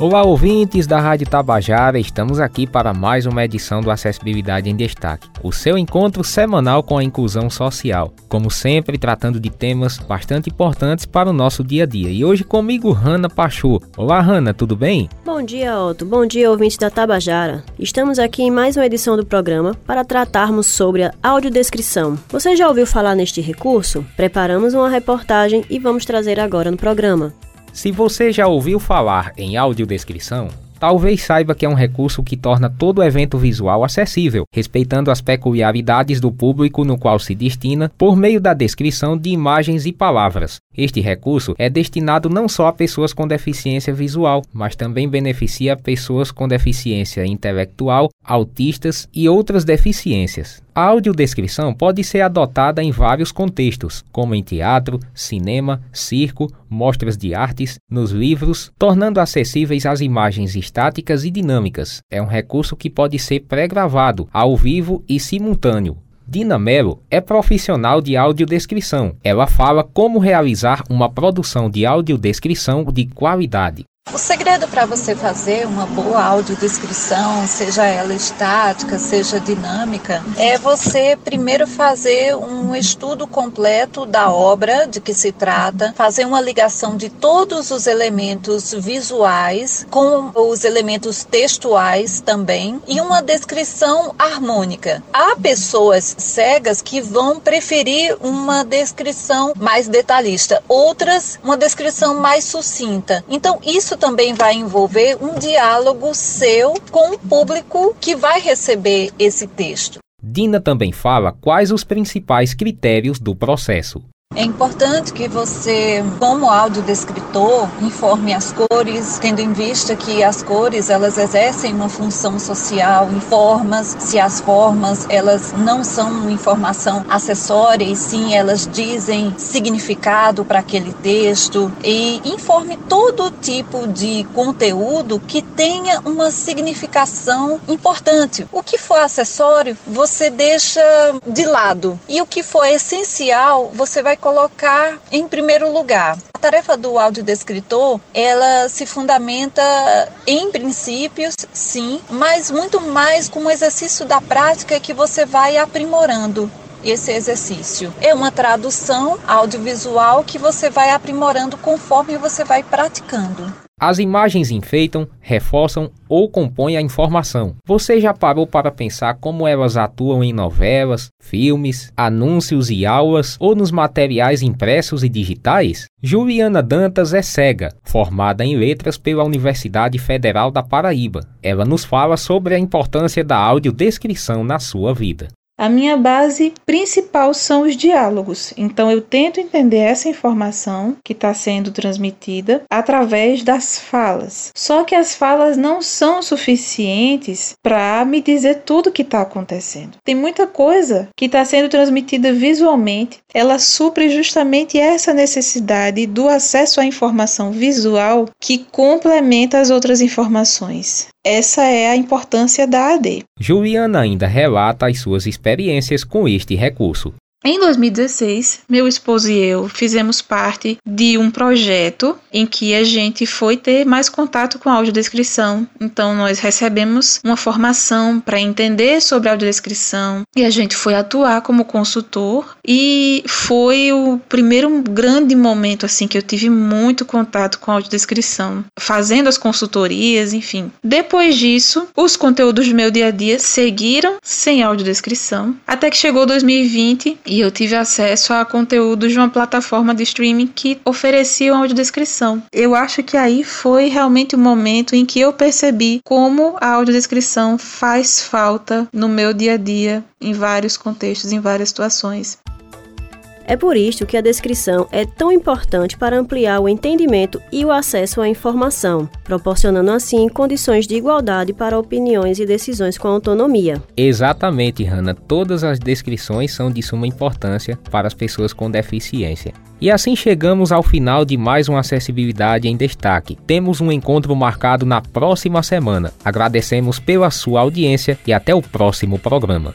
Olá, ouvintes da Rádio Tabajara, estamos aqui para mais uma edição do Acessibilidade em Destaque, o seu encontro semanal com a inclusão social, como sempre tratando de temas bastante importantes para o nosso dia a dia. E hoje comigo, Hanna Pachu. Olá, Hanna, tudo bem? Bom dia, Otto. Bom dia, ouvintes da Tabajara. Estamos aqui em mais uma edição do programa para tratarmos sobre a audiodescrição. Você já ouviu falar neste recurso? Preparamos uma reportagem e vamos trazer agora no programa. Se você já ouviu falar em audiodescrição, talvez saiba que é um recurso que torna todo evento visual acessível, respeitando as peculiaridades do público no qual se destina por meio da descrição de imagens e palavras. Este recurso é destinado não só a pessoas com deficiência visual, mas também beneficia pessoas com deficiência intelectual, autistas e outras deficiências. A audiodescrição pode ser adotada em vários contextos, como em teatro, cinema, circo, mostras de artes, nos livros, tornando acessíveis as imagens estáticas e dinâmicas. É um recurso que pode ser pré-gravado, ao vivo e simultâneo, Dina Mello é profissional de audiodescrição. Ela fala como realizar uma produção de audiodescrição de qualidade. O segredo para você fazer uma boa audiodescrição, seja ela estática, seja dinâmica, é você primeiro fazer um estudo completo da obra de que se trata, fazer uma ligação de todos os elementos visuais com os elementos textuais também e uma descrição harmônica. Há pessoas cegas que vão preferir uma descrição mais detalhista, outras uma descrição mais sucinta. Então, isso também vai envolver um diálogo seu com o público que vai receber esse texto. Dina também fala quais os principais critérios do processo. É importante que você, como audiodescritor, informe as cores, tendo em vista que as cores elas exercem uma função social. Em formas, se as formas elas não são informação acessória e sim elas dizem significado para aquele texto. E informe todo tipo de conteúdo que tenha uma significação importante. O que for acessório, você deixa de lado. E o que for essencial, você vai colocar em primeiro lugar. A tarefa do audiodescritor, ela se fundamenta em princípios, sim, mas muito mais com o exercício da prática que você vai aprimorando esse exercício. É uma tradução audiovisual que você vai aprimorando conforme você vai praticando. As imagens enfeitam, reforçam ou compõem a informação. Você já parou para pensar como elas atuam em novelas, filmes, anúncios e aulas ou nos materiais impressos e digitais? Juliana Dantas é cega, formada em letras pela Universidade Federal da Paraíba. Ela nos fala sobre a importância da audiodescrição na sua vida. A minha base principal são os diálogos, então eu tento entender essa informação que está sendo transmitida através das falas. Só que as falas não são suficientes para me dizer tudo o que está acontecendo. Tem muita coisa que está sendo transmitida visualmente, ela supre justamente essa necessidade do acesso à informação visual que complementa as outras informações. Essa é a importância da AD. Juliana ainda relata as suas experiências com este recurso. Em 2016, meu esposo e eu fizemos parte de um projeto em que a gente foi ter mais contato com a audiodescrição. Então, nós recebemos uma formação para entender sobre a audiodescrição e a gente foi atuar como consultor. E foi o primeiro grande momento assim que eu tive muito contato com a audiodescrição, fazendo as consultorias, enfim. Depois disso, os conteúdos do meu dia a dia seguiram sem audiodescrição, até que chegou 2020 e eu tive acesso a conteúdos de uma plataforma de streaming que oferecia audiodescrição. Eu acho que aí foi realmente o momento em que eu percebi como a audiodescrição faz falta no meu dia a dia, em vários contextos, em várias situações. É por isto que a descrição é tão importante para ampliar o entendimento e o acesso à informação, proporcionando assim condições de igualdade para opiniões e decisões com autonomia. Exatamente, Hanna. Todas as descrições são de suma importância para as pessoas com deficiência. E assim chegamos ao final de mais uma Acessibilidade em Destaque. Temos um encontro marcado na próxima semana. Agradecemos pela sua audiência e até o próximo programa.